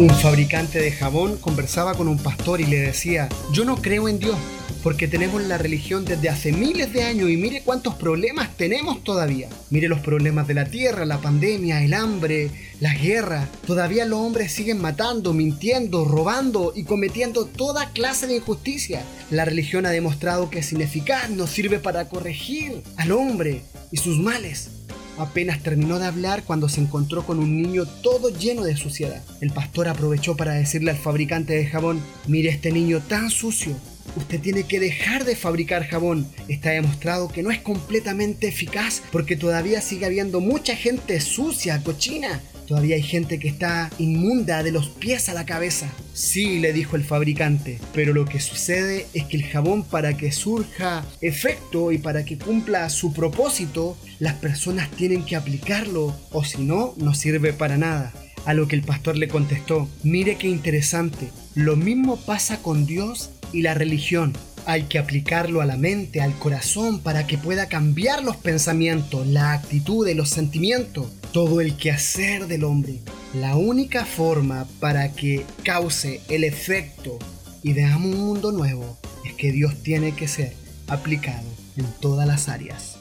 Un fabricante de jabón conversaba con un pastor y le decía, yo no creo en Dios, porque tenemos la religión desde hace miles de años y mire cuántos problemas tenemos todavía. Mire los problemas de la tierra, la pandemia, el hambre, las guerras. Todavía los hombres siguen matando, mintiendo, robando y cometiendo toda clase de injusticia. La religión ha demostrado que es ineficaz, no sirve para corregir al hombre y sus males. Apenas terminó de hablar cuando se encontró con un niño todo lleno de suciedad. El pastor aprovechó para decirle al fabricante de jabón, mire este niño tan sucio, usted tiene que dejar de fabricar jabón. Está demostrado que no es completamente eficaz porque todavía sigue habiendo mucha gente sucia, cochina. Todavía hay gente que está inmunda de los pies a la cabeza. Sí, le dijo el fabricante, pero lo que sucede es que el jabón para que surja efecto y para que cumpla su propósito, las personas tienen que aplicarlo o si no, no sirve para nada. A lo que el pastor le contestó, mire qué interesante, lo mismo pasa con Dios y la religión. Hay que aplicarlo a la mente, al corazón, para que pueda cambiar los pensamientos, la actitud y los sentimientos, todo el quehacer del hombre. La única forma para que cause el efecto y veamos un mundo nuevo es que Dios tiene que ser aplicado en todas las áreas.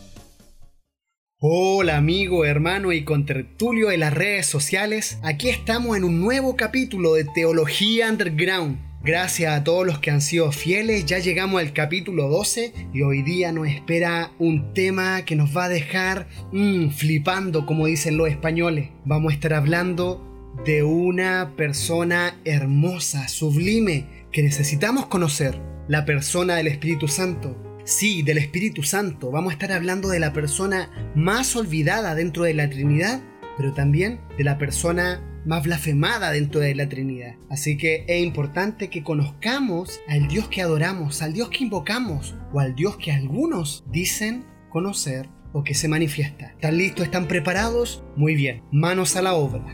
Hola amigo, hermano y contertulio de las redes sociales, aquí estamos en un nuevo capítulo de Teología Underground Gracias a todos los que han sido fieles, ya llegamos al capítulo 12 y hoy día nos espera un tema que nos va a dejar mm, flipando, como dicen los españoles. Vamos a estar hablando de una persona hermosa, sublime, que necesitamos conocer, la persona del Espíritu Santo. Sí, del Espíritu Santo. Vamos a estar hablando de la persona más olvidada dentro de la Trinidad, pero también de la persona más blasfemada dentro de la Trinidad. Así que es importante que conozcamos al Dios que adoramos, al Dios que invocamos o al Dios que algunos dicen conocer o que se manifiesta. ¿Están listos? ¿Están preparados? Muy bien, manos a la obra.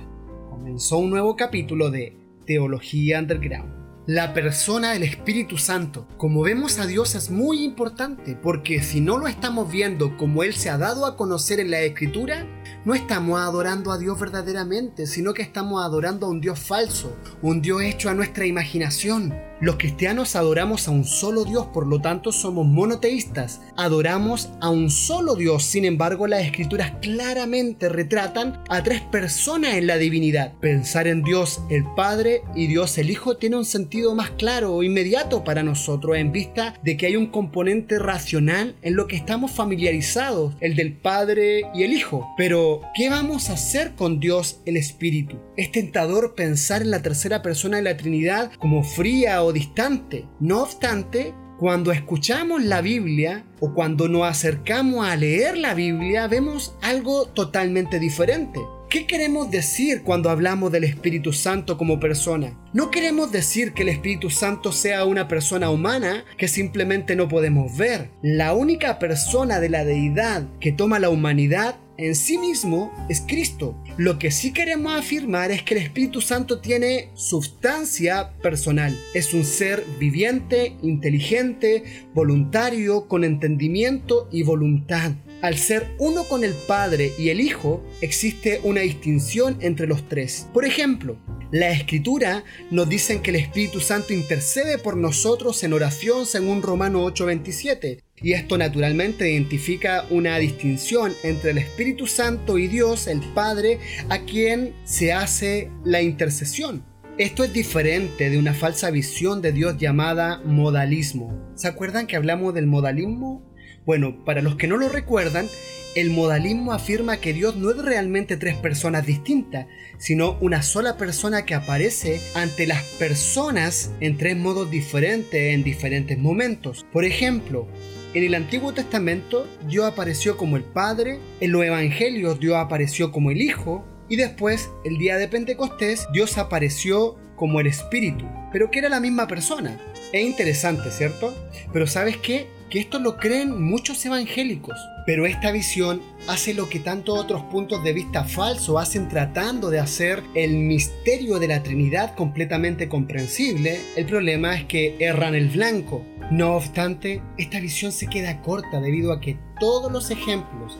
Comenzó un nuevo capítulo de Teología Underground. La persona del Espíritu Santo. Como vemos a Dios es muy importante porque si no lo estamos viendo como Él se ha dado a conocer en la Escritura, no estamos adorando a Dios verdaderamente, sino que estamos adorando a un Dios falso, un Dios hecho a nuestra imaginación. Los cristianos adoramos a un solo Dios, por lo tanto somos monoteístas. Adoramos a un solo Dios, sin embargo las escrituras claramente retratan a tres personas en la divinidad. Pensar en Dios el Padre y Dios el Hijo tiene un sentido más claro o inmediato para nosotros en vista de que hay un componente racional en lo que estamos familiarizados, el del Padre y el Hijo. Pero, ¿qué vamos a hacer con Dios el Espíritu? Es tentador pensar en la tercera persona de la Trinidad como fría distante. No obstante, cuando escuchamos la Biblia o cuando nos acercamos a leer la Biblia, vemos algo totalmente diferente. ¿Qué queremos decir cuando hablamos del Espíritu Santo como persona? No queremos decir que el Espíritu Santo sea una persona humana que simplemente no podemos ver. La única persona de la deidad que toma la humanidad en sí mismo es Cristo. Lo que sí queremos afirmar es que el Espíritu Santo tiene sustancia personal. Es un ser viviente, inteligente, voluntario, con entendimiento y voluntad. Al ser uno con el Padre y el Hijo, existe una distinción entre los tres. Por ejemplo, la Escritura nos dice que el Espíritu Santo intercede por nosotros en oración según Romano 8:27. Y esto naturalmente identifica una distinción entre el Espíritu Santo y Dios, el Padre, a quien se hace la intercesión. Esto es diferente de una falsa visión de Dios llamada modalismo. ¿Se acuerdan que hablamos del modalismo? Bueno, para los que no lo recuerdan, el modalismo afirma que Dios no es realmente tres personas distintas, sino una sola persona que aparece ante las personas en tres modos diferentes en diferentes momentos. Por ejemplo, en el Antiguo Testamento Dios apareció como el Padre, en los Evangelios Dios apareció como el Hijo, y después, el día de Pentecostés, Dios apareció como el Espíritu, pero que era la misma persona. Es interesante, ¿cierto? Pero ¿sabes qué? Que esto lo creen muchos evangélicos. Pero esta visión hace lo que tantos otros puntos de vista falsos hacen tratando de hacer el misterio de la Trinidad completamente comprensible. El problema es que erran el blanco. No obstante, esta visión se queda corta debido a que todos los ejemplos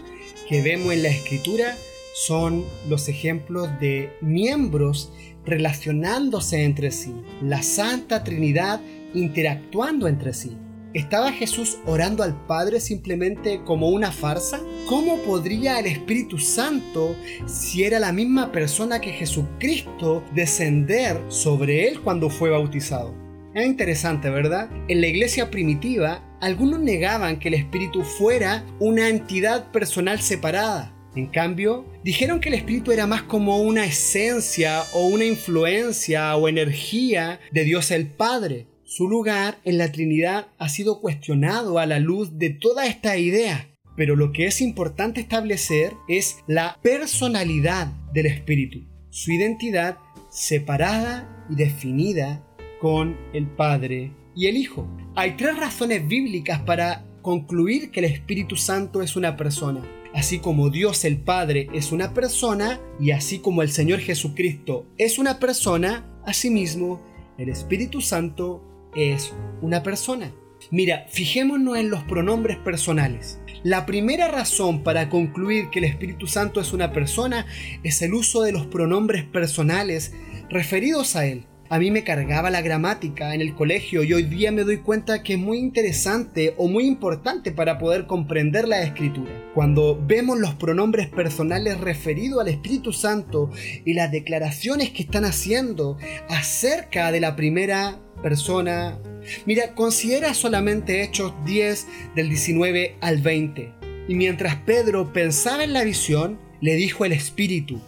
que vemos en la escritura son los ejemplos de miembros relacionándose entre sí, la Santa Trinidad interactuando entre sí. ¿Estaba Jesús orando al Padre simplemente como una farsa? ¿Cómo podría el Espíritu Santo, si era la misma persona que Jesucristo, descender sobre él cuando fue bautizado? Es interesante, ¿verdad? En la iglesia primitiva, algunos negaban que el Espíritu fuera una entidad personal separada. En cambio, dijeron que el Espíritu era más como una esencia o una influencia o energía de Dios el Padre, su lugar en la Trinidad ha sido cuestionado a la luz de toda esta idea, pero lo que es importante establecer es la personalidad del Espíritu, su identidad separada y definida con el Padre y el Hijo. Hay tres razones bíblicas para concluir que el Espíritu Santo es una persona. Así como Dios el Padre es una persona y así como el Señor Jesucristo es una persona, asimismo el Espíritu Santo es una persona. Mira, fijémonos en los pronombres personales. La primera razón para concluir que el Espíritu Santo es una persona es el uso de los pronombres personales referidos a Él. A mí me cargaba la gramática en el colegio y hoy día me doy cuenta que es muy interesante o muy importante para poder comprender la escritura. Cuando vemos los pronombres personales referidos al Espíritu Santo y las declaraciones que están haciendo acerca de la primera persona. Mira, considera solamente Hechos 10 del 19 al 20. Y mientras Pedro pensaba en la visión, le dijo el Espíritu,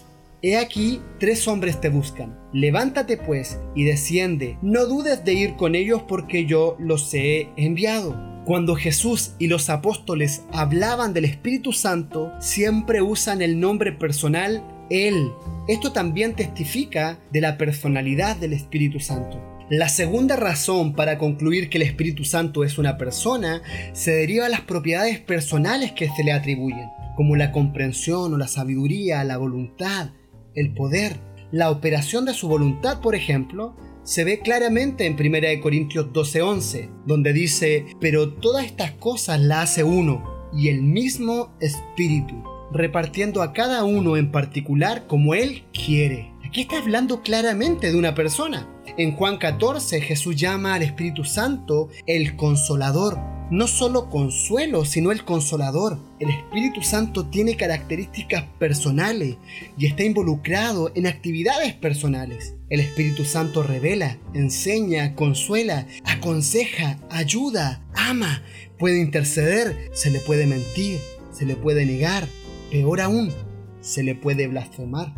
He aquí, tres hombres te buscan. Levántate pues y desciende. No dudes de ir con ellos porque yo los he enviado. Cuando Jesús y los apóstoles hablaban del Espíritu Santo, siempre usan el nombre personal Él. Esto también testifica de la personalidad del Espíritu Santo. La segunda razón para concluir que el Espíritu Santo es una persona se deriva a las propiedades personales que se le atribuyen, como la comprensión o la sabiduría, la voluntad, el poder. La operación de su voluntad, por ejemplo, se ve claramente en 1 Corintios 12:11, donde dice, pero todas estas cosas las hace uno, y el mismo Espíritu, repartiendo a cada uno en particular como Él quiere. Aquí está hablando claramente de una persona. En Juan 14 Jesús llama al Espíritu Santo el consolador. No solo consuelo, sino el consolador. El Espíritu Santo tiene características personales y está involucrado en actividades personales. El Espíritu Santo revela, enseña, consuela, aconseja, ayuda, ama, puede interceder, se le puede mentir, se le puede negar, peor aún, se le puede blasfemar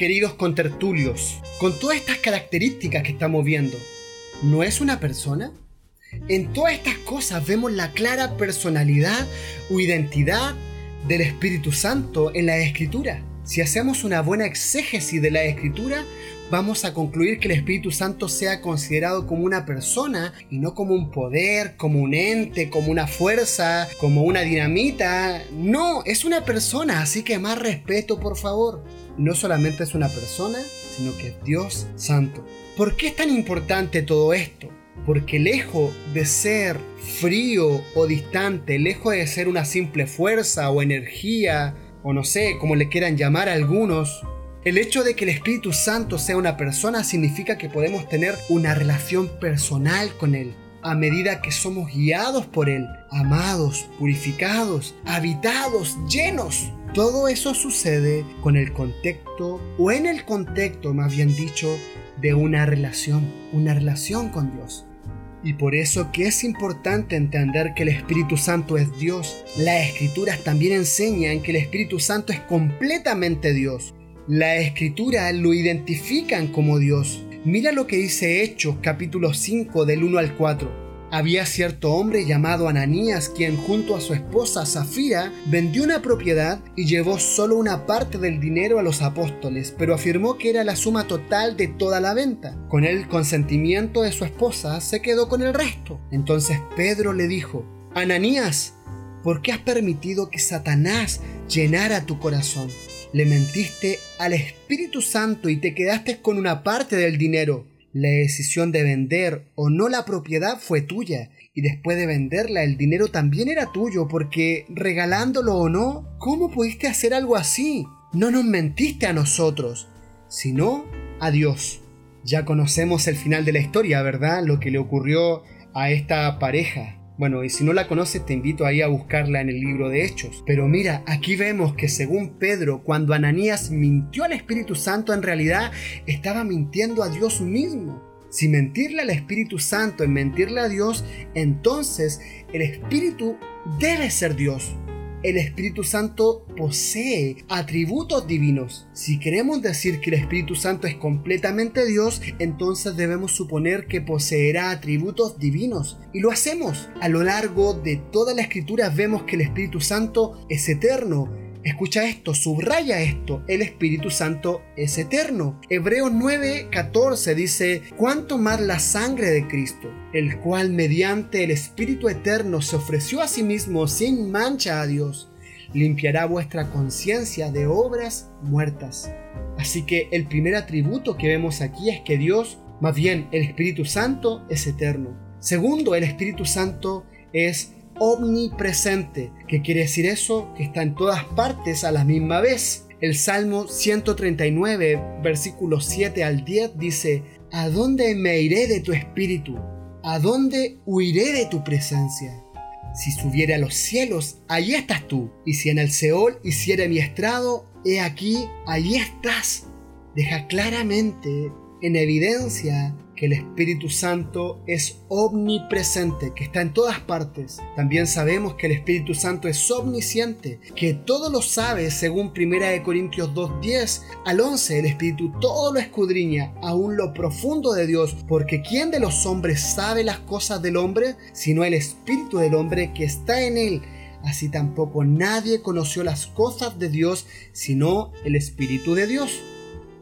queridos contertulios, con todas estas características que estamos viendo, ¿no es una persona? En todas estas cosas vemos la clara personalidad o identidad del Espíritu Santo en la Escritura. Si hacemos una buena exégesis de la Escritura, vamos a concluir que el Espíritu Santo sea considerado como una persona y no como un poder, como un ente, como una fuerza, como una dinamita. No, es una persona, así que más respeto, por favor no solamente es una persona, sino que es Dios Santo. ¿Por qué es tan importante todo esto? Porque lejos de ser frío o distante, lejos de ser una simple fuerza o energía, o no sé, como le quieran llamar a algunos, el hecho de que el Espíritu Santo sea una persona significa que podemos tener una relación personal con Él a medida que somos guiados por Él, amados, purificados, habitados, llenos todo eso sucede con el contexto, o en el contexto más bien dicho, de una relación, una relación con Dios. Y por eso que es importante entender que el Espíritu Santo es Dios. Las escrituras también enseñan que el Espíritu Santo es completamente Dios. Las escrituras lo identifican como Dios. Mira lo que dice Hechos capítulo 5 del 1 al 4. Había cierto hombre llamado Ananías quien junto a su esposa Zafira vendió una propiedad y llevó solo una parte del dinero a los apóstoles, pero afirmó que era la suma total de toda la venta. Con el consentimiento de su esposa se quedó con el resto. Entonces Pedro le dijo, Ananías, ¿por qué has permitido que Satanás llenara tu corazón? Le mentiste al Espíritu Santo y te quedaste con una parte del dinero. La decisión de vender o no la propiedad fue tuya y después de venderla el dinero también era tuyo porque regalándolo o no, ¿cómo pudiste hacer algo así? No nos mentiste a nosotros, sino a Dios. Ya conocemos el final de la historia, ¿verdad? Lo que le ocurrió a esta pareja. Bueno, y si no la conoces te invito ahí a buscarla en el libro de Hechos. Pero mira, aquí vemos que según Pedro, cuando Ananías mintió al Espíritu Santo, en realidad estaba mintiendo a Dios mismo. Si mentirle al Espíritu Santo es mentirle a Dios, entonces el Espíritu debe ser Dios el Espíritu Santo posee atributos divinos. Si queremos decir que el Espíritu Santo es completamente Dios, entonces debemos suponer que poseerá atributos divinos. Y lo hacemos. A lo largo de toda la escritura vemos que el Espíritu Santo es eterno, Escucha esto, subraya esto, el Espíritu Santo es eterno. Hebreos 9:14 dice, ¿cuánto más la sangre de Cristo, el cual mediante el Espíritu eterno se ofreció a sí mismo sin mancha a Dios, limpiará vuestra conciencia de obras muertas. Así que el primer atributo que vemos aquí es que Dios, más bien el Espíritu Santo, es eterno. Segundo, el Espíritu Santo es omnipresente. ¿Qué quiere decir eso? Que está en todas partes a la misma vez. El Salmo 139, versículos 7 al 10 dice, ¿A dónde me iré de tu espíritu? ¿A dónde huiré de tu presencia? Si subiere a los cielos, allí estás tú. Y si en el Seol hiciere mi estrado, he aquí, allí estás. Deja claramente en evidencia que el Espíritu Santo es omnipresente, que está en todas partes. También sabemos que el Espíritu Santo es omnisciente, que todo lo sabe según 1 Corintios 2.10 al 11. El Espíritu todo lo escudriña, aún lo profundo de Dios, porque ¿quién de los hombres sabe las cosas del hombre? Sino el Espíritu del hombre que está en él. Así tampoco nadie conoció las cosas de Dios, sino el Espíritu de Dios.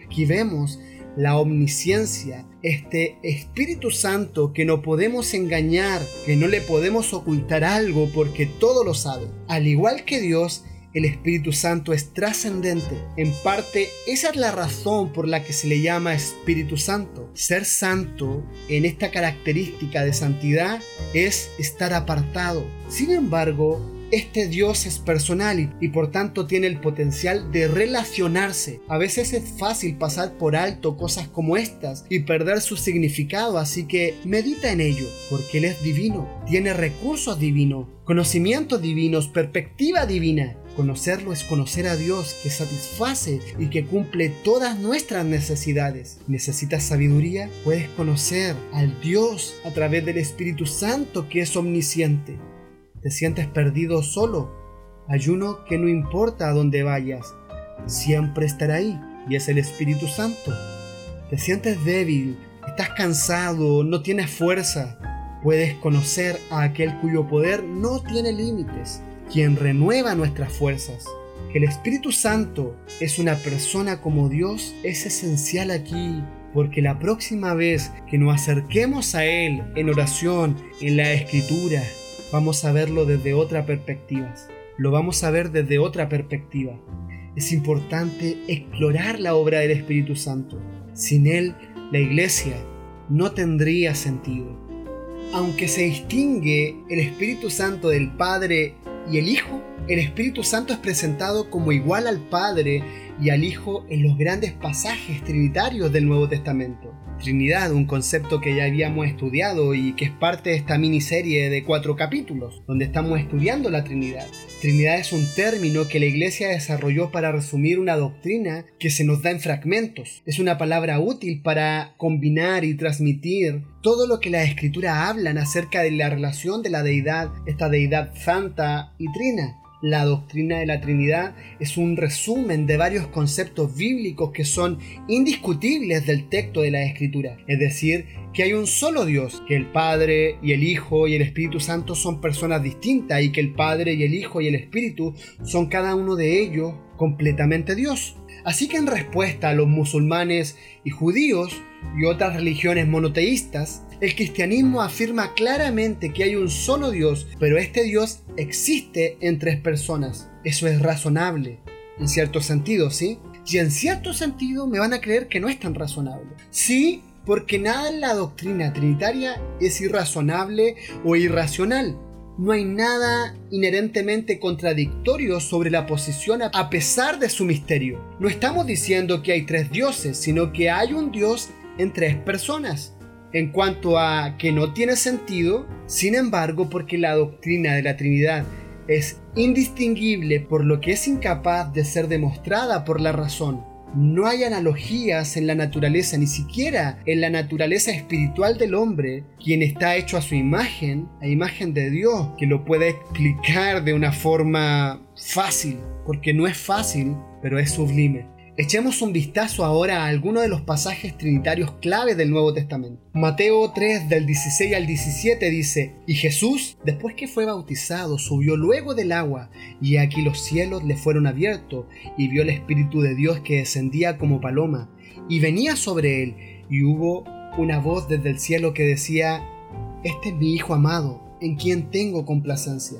Aquí vemos la omnisciencia, este Espíritu Santo que no podemos engañar, que no le podemos ocultar algo porque todo lo sabe. Al igual que Dios, el Espíritu Santo es trascendente. En parte, esa es la razón por la que se le llama Espíritu Santo. Ser santo en esta característica de santidad es estar apartado. Sin embargo, este Dios es personal y, por tanto tiene el potencial de relacionarse. A veces es fácil pasar por alto cosas como estas y perder su significado, así que medita en ello, porque Él es divino, tiene recursos divinos, conocimientos divinos, perspectiva divina. Conocerlo es conocer a Dios que satisface y que cumple todas nuestras necesidades. ¿Necesitas sabiduría? Puedes conocer al Dios a través del Espíritu Santo que es omnisciente te sientes perdido solo, hay uno que no importa a dónde vayas, siempre estará ahí y es el Espíritu Santo. Te sientes débil, estás cansado, no tienes fuerza. Puedes conocer a aquel cuyo poder no tiene límites, quien renueva nuestras fuerzas. Que el Espíritu Santo es una persona como Dios es esencial aquí, porque la próxima vez que nos acerquemos a Él en oración, en la escritura, vamos a verlo desde otra perspectiva. Lo vamos a ver desde otra perspectiva. Es importante explorar la obra del Espíritu Santo. Sin Él, la iglesia no tendría sentido. Aunque se distingue el Espíritu Santo del Padre y el Hijo, el Espíritu Santo es presentado como igual al Padre y al Hijo en los grandes pasajes trinitarios del Nuevo Testamento. Trinidad, un concepto que ya habíamos estudiado y que es parte de esta miniserie de cuatro capítulos, donde estamos estudiando la Trinidad. Trinidad es un término que la Iglesia desarrolló para resumir una doctrina que se nos da en fragmentos. Es una palabra útil para combinar y transmitir todo lo que las escrituras hablan acerca de la relación de la deidad, esta deidad santa y trina. La doctrina de la Trinidad es un resumen de varios conceptos bíblicos que son indiscutibles del texto de la Escritura. Es decir, que hay un solo Dios, que el Padre y el Hijo y el Espíritu Santo son personas distintas y que el Padre y el Hijo y el Espíritu son cada uno de ellos completamente Dios. Así que en respuesta a los musulmanes y judíos y otras religiones monoteístas, el cristianismo afirma claramente que hay un solo Dios, pero este Dios existe en tres personas. Eso es razonable, en cierto sentido, ¿sí? Y en cierto sentido me van a creer que no es tan razonable. Sí, porque nada en la doctrina trinitaria es irrazonable o irracional. no hay nada inherentemente contradictorio sobre la posición a pesar de su misterio. No estamos diciendo que hay tres dioses, sino que hay un Dios en tres personas. En cuanto a que no tiene sentido, sin embargo, porque la doctrina de la Trinidad es indistinguible por lo que es incapaz de ser demostrada por la razón. No hay analogías en la naturaleza, ni siquiera en la naturaleza espiritual del hombre, quien está hecho a su imagen, a imagen de Dios, que lo puede explicar de una forma fácil, porque no es fácil, pero es sublime. Echemos un vistazo ahora a algunos de los pasajes trinitarios clave del Nuevo Testamento. Mateo 3 del 16 al 17 dice, Y Jesús, después que fue bautizado, subió luego del agua, y aquí los cielos le fueron abiertos, y vio el Espíritu de Dios que descendía como paloma, y venía sobre él, y hubo una voz desde el cielo que decía, Este es mi Hijo amado, en quien tengo complacencia.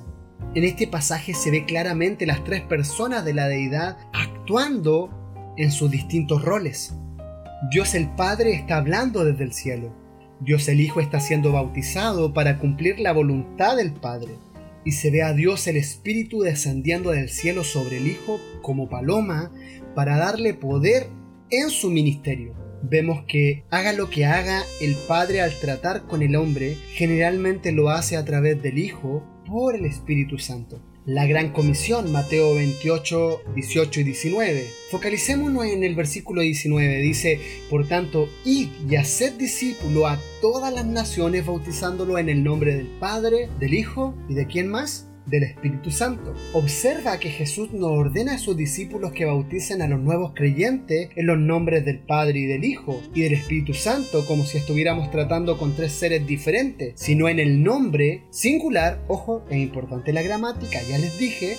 En este pasaje se ve claramente las tres personas de la deidad actuando en sus distintos roles. Dios el Padre está hablando desde el cielo. Dios el Hijo está siendo bautizado para cumplir la voluntad del Padre. Y se ve a Dios el Espíritu descendiendo del cielo sobre el Hijo como paloma para darle poder en su ministerio. Vemos que haga lo que haga el Padre al tratar con el hombre, generalmente lo hace a través del Hijo por el Espíritu Santo la gran comisión, Mateo 28, 18 y 19. Focalicémonos en el versículo 19. Dice, por tanto, id y haced discípulo a todas las naciones, bautizándolo en el nombre del Padre, del Hijo y de quién más? Del Espíritu Santo. Observa que Jesús no ordena a sus discípulos que bauticen a los nuevos creyentes en los nombres del Padre y del Hijo y del Espíritu Santo como si estuviéramos tratando con tres seres diferentes, sino en el nombre singular, ojo, es importante la gramática, ya les dije,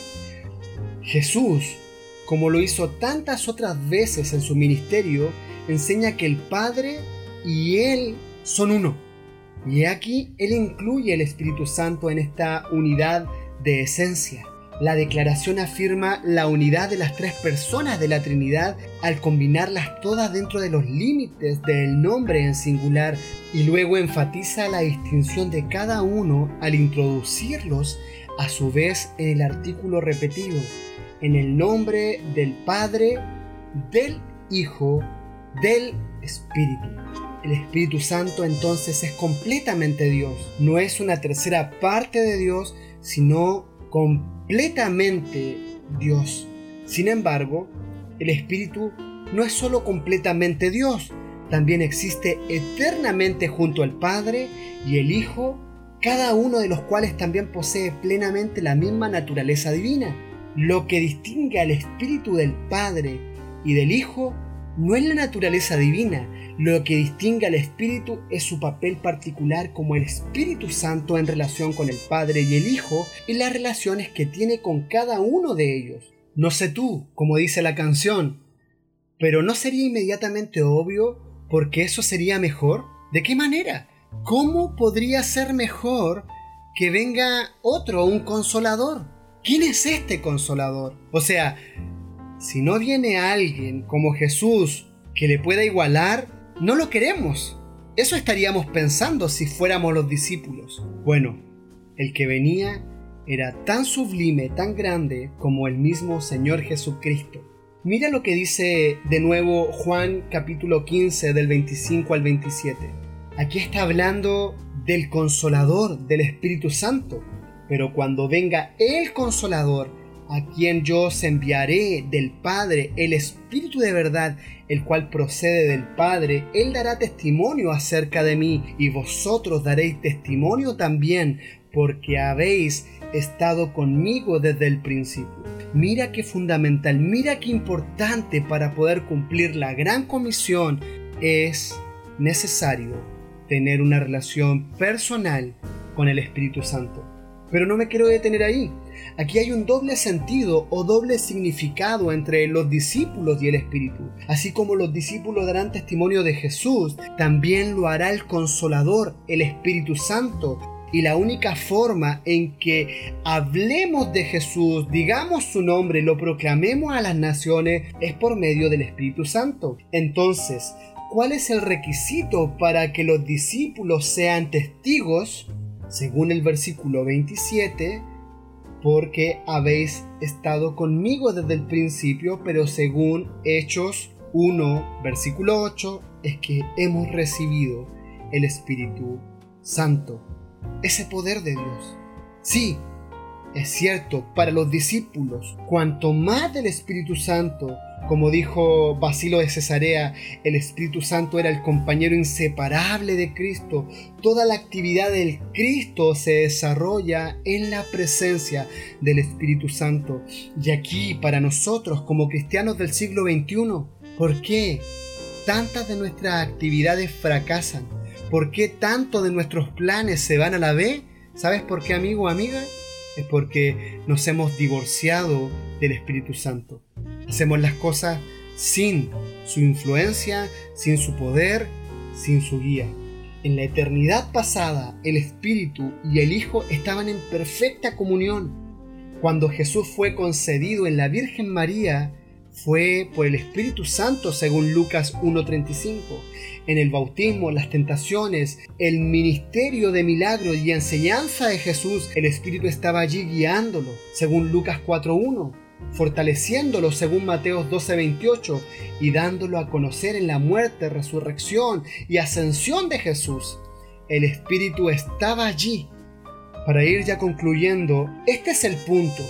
Jesús, como lo hizo tantas otras veces en su ministerio, enseña que el Padre y Él son uno. Y aquí Él incluye el Espíritu Santo en esta unidad de esencia. La declaración afirma la unidad de las tres personas de la Trinidad al combinarlas todas dentro de los límites del nombre en singular y luego enfatiza la distinción de cada uno al introducirlos a su vez en el artículo repetido, en el nombre del Padre, del Hijo, del Espíritu. El Espíritu Santo entonces es completamente Dios, no es una tercera parte de Dios, sino completamente Dios. Sin embargo, el Espíritu no es solo completamente Dios, también existe eternamente junto al Padre y el Hijo, cada uno de los cuales también posee plenamente la misma naturaleza divina. Lo que distingue al Espíritu del Padre y del Hijo no es la naturaleza divina, lo que distingue al Espíritu es su papel particular como el Espíritu Santo en relación con el Padre y el Hijo y las relaciones que tiene con cada uno de ellos. No sé tú, como dice la canción, pero ¿no sería inmediatamente obvio porque eso sería mejor? ¿De qué manera? ¿Cómo podría ser mejor que venga otro, un consolador? ¿Quién es este consolador? O sea, si no viene alguien como Jesús que le pueda igualar, no lo queremos. Eso estaríamos pensando si fuéramos los discípulos. Bueno, el que venía era tan sublime, tan grande como el mismo Señor Jesucristo. Mira lo que dice de nuevo Juan capítulo 15 del 25 al 27. Aquí está hablando del consolador, del Espíritu Santo. Pero cuando venga el consolador, a quien yo os enviaré del Padre, el Espíritu de verdad, el cual procede del Padre, Él dará testimonio acerca de mí, y vosotros daréis testimonio también, porque habéis estado conmigo desde el principio. Mira qué fundamental, mira qué importante para poder cumplir la gran comisión es necesario tener una relación personal con el Espíritu Santo. Pero no me quiero detener ahí. Aquí hay un doble sentido o doble significado entre los discípulos y el Espíritu. Así como los discípulos darán testimonio de Jesús, también lo hará el Consolador, el Espíritu Santo. Y la única forma en que hablemos de Jesús, digamos su nombre, lo proclamemos a las naciones, es por medio del Espíritu Santo. Entonces, ¿cuál es el requisito para que los discípulos sean testigos? según el versículo 27, porque habéis estado conmigo desde el principio, pero según Hechos 1, versículo 8, es que hemos recibido el Espíritu Santo, ese poder de Dios. Sí, es cierto, para los discípulos, cuanto más del Espíritu Santo, como dijo Basilo de Cesarea, el Espíritu Santo era el compañero inseparable de Cristo. Toda la actividad del Cristo se desarrolla en la presencia del Espíritu Santo. Y aquí, para nosotros, como cristianos del siglo XXI, ¿por qué tantas de nuestras actividades fracasan? ¿Por qué tanto de nuestros planes se van a la B? ¿Sabes por qué, amigo o amiga? es porque nos hemos divorciado del Espíritu Santo. Hacemos las cosas sin su influencia, sin su poder, sin su guía. En la eternidad pasada, el Espíritu y el Hijo estaban en perfecta comunión. Cuando Jesús fue concedido en la Virgen María, fue por el Espíritu Santo según Lucas 1.35. En el bautismo, las tentaciones, el ministerio de milagros y enseñanza de Jesús, el Espíritu estaba allí guiándolo según Lucas 4.1 fortaleciéndolo según Mateo 12:28 y dándolo a conocer en la muerte, resurrección y ascensión de Jesús. El Espíritu estaba allí. Para ir ya concluyendo, este es el punto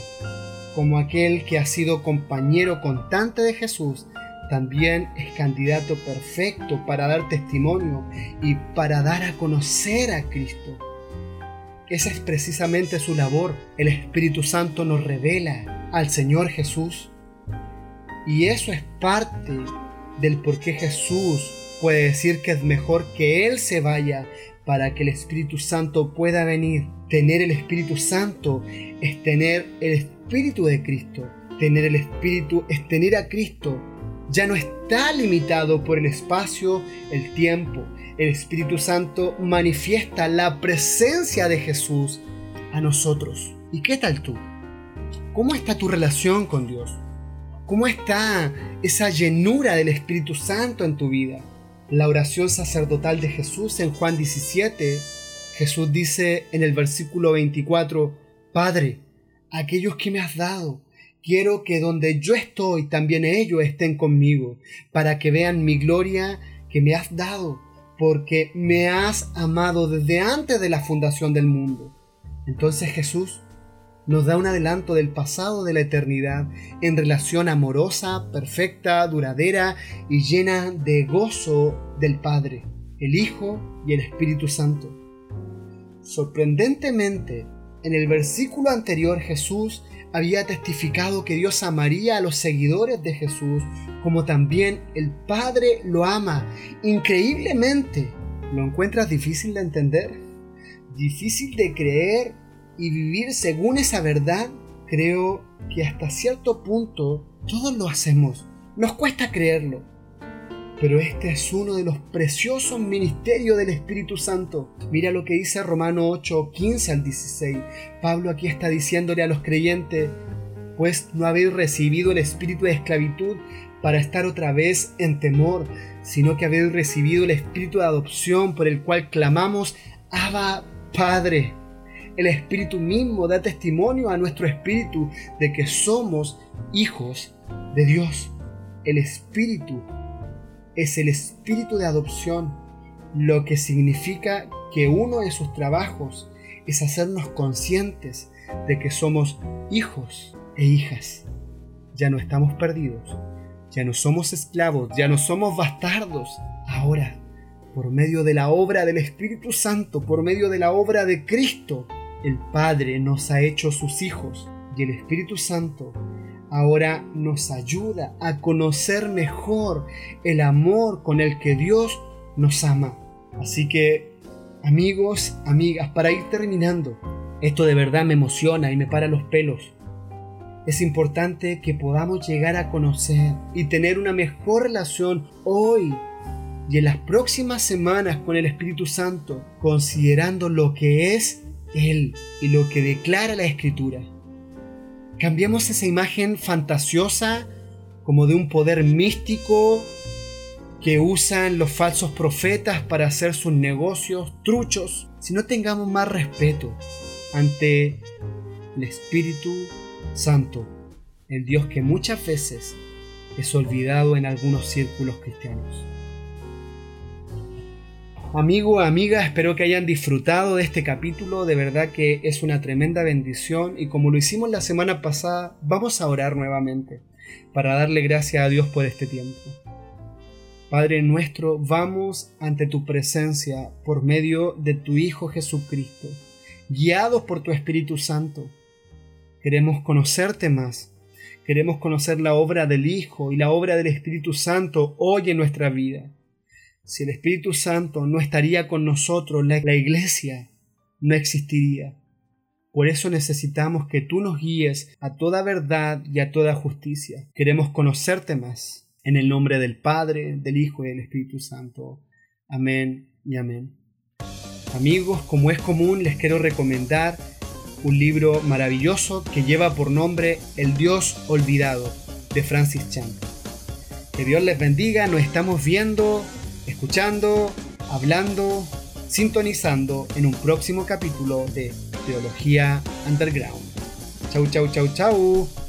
como aquel que ha sido compañero constante de Jesús, también es candidato perfecto para dar testimonio y para dar a conocer a Cristo. Esa es precisamente su labor. El Espíritu Santo nos revela al Señor Jesús. Y eso es parte del por qué Jesús puede decir que es mejor que Él se vaya para que el Espíritu Santo pueda venir. Tener el Espíritu Santo es tener el Espíritu de Cristo. Tener el Espíritu es tener a Cristo. Ya no está limitado por el espacio, el tiempo. El Espíritu Santo manifiesta la presencia de Jesús a nosotros. ¿Y qué tal tú? ¿Cómo está tu relación con Dios? ¿Cómo está esa llenura del Espíritu Santo en tu vida? la oración sacerdotal de Jesús en Juan 17, Jesús dice en el versículo 24, Padre, aquellos que me has dado, quiero que donde yo estoy también ellos estén conmigo, para que vean mi gloria que me has dado, porque me has amado desde antes de la fundación del mundo. Entonces Jesús nos da un adelanto del pasado de la eternidad en relación amorosa, perfecta, duradera y llena de gozo del Padre, el Hijo y el Espíritu Santo. Sorprendentemente, en el versículo anterior Jesús había testificado que Dios amaría a los seguidores de Jesús como también el Padre lo ama. Increíblemente, ¿lo encuentras difícil de entender? ¿Difícil de creer y vivir según esa verdad, creo que hasta cierto punto todos lo hacemos. Nos cuesta creerlo. Pero este es uno de los preciosos ministerios del Espíritu Santo. Mira lo que dice Romano 8, 15 al 16. Pablo aquí está diciéndole a los creyentes, pues no habéis recibido el espíritu de esclavitud para estar otra vez en temor, sino que habéis recibido el espíritu de adopción por el cual clamamos, Abba Padre. El Espíritu mismo da testimonio a nuestro espíritu de que somos hijos de Dios. El Espíritu es el espíritu de adopción, lo que significa que uno de sus trabajos es hacernos conscientes de que somos hijos e hijas. Ya no estamos perdidos, ya no somos esclavos, ya no somos bastardos. Ahora, por medio de la obra del Espíritu Santo, por medio de la obra de Cristo, el Padre nos ha hecho sus hijos y el Espíritu Santo ahora nos ayuda a conocer mejor el amor con el que Dios nos ama. Así que, amigos, amigas, para ir terminando, esto de verdad me emociona y me para los pelos. Es importante que podamos llegar a conocer y tener una mejor relación hoy y en las próximas semanas con el Espíritu Santo, considerando lo que es él y lo que declara la Escritura. Cambiamos esa imagen fantasiosa como de un poder místico que usan los falsos profetas para hacer sus negocios truchos sino tengamos más respeto ante el Espíritu Santo, el Dios que muchas veces es olvidado en algunos círculos cristianos. Amigo, amiga, espero que hayan disfrutado de este capítulo, de verdad que es una tremenda bendición y como lo hicimos la semana pasada, vamos a orar nuevamente para darle gracias a Dios por este tiempo. Padre nuestro, vamos ante tu presencia por medio de tu Hijo Jesucristo, guiados por tu Espíritu Santo. Queremos conocerte más, queremos conocer la obra del Hijo y la obra del Espíritu Santo hoy en nuestra vida. Si el Espíritu Santo no estaría con nosotros, la, iglesia no existiría. Por eso necesitamos que tú nos guíes a toda verdad y a toda justicia. Queremos conocerte más. En el nombre del Padre, del Hijo y del Espíritu Santo. Amén y amén. Amigos, como es común, les quiero recomendar un libro maravilloso que lleva por nombre El Dios Olvidado de Francis Chan. Que Dios les bendiga, nos estamos viendo, escuchando, hablando, sintonizando en un próximo capítulo de Teología Underground. Chau, chau, chau, chau.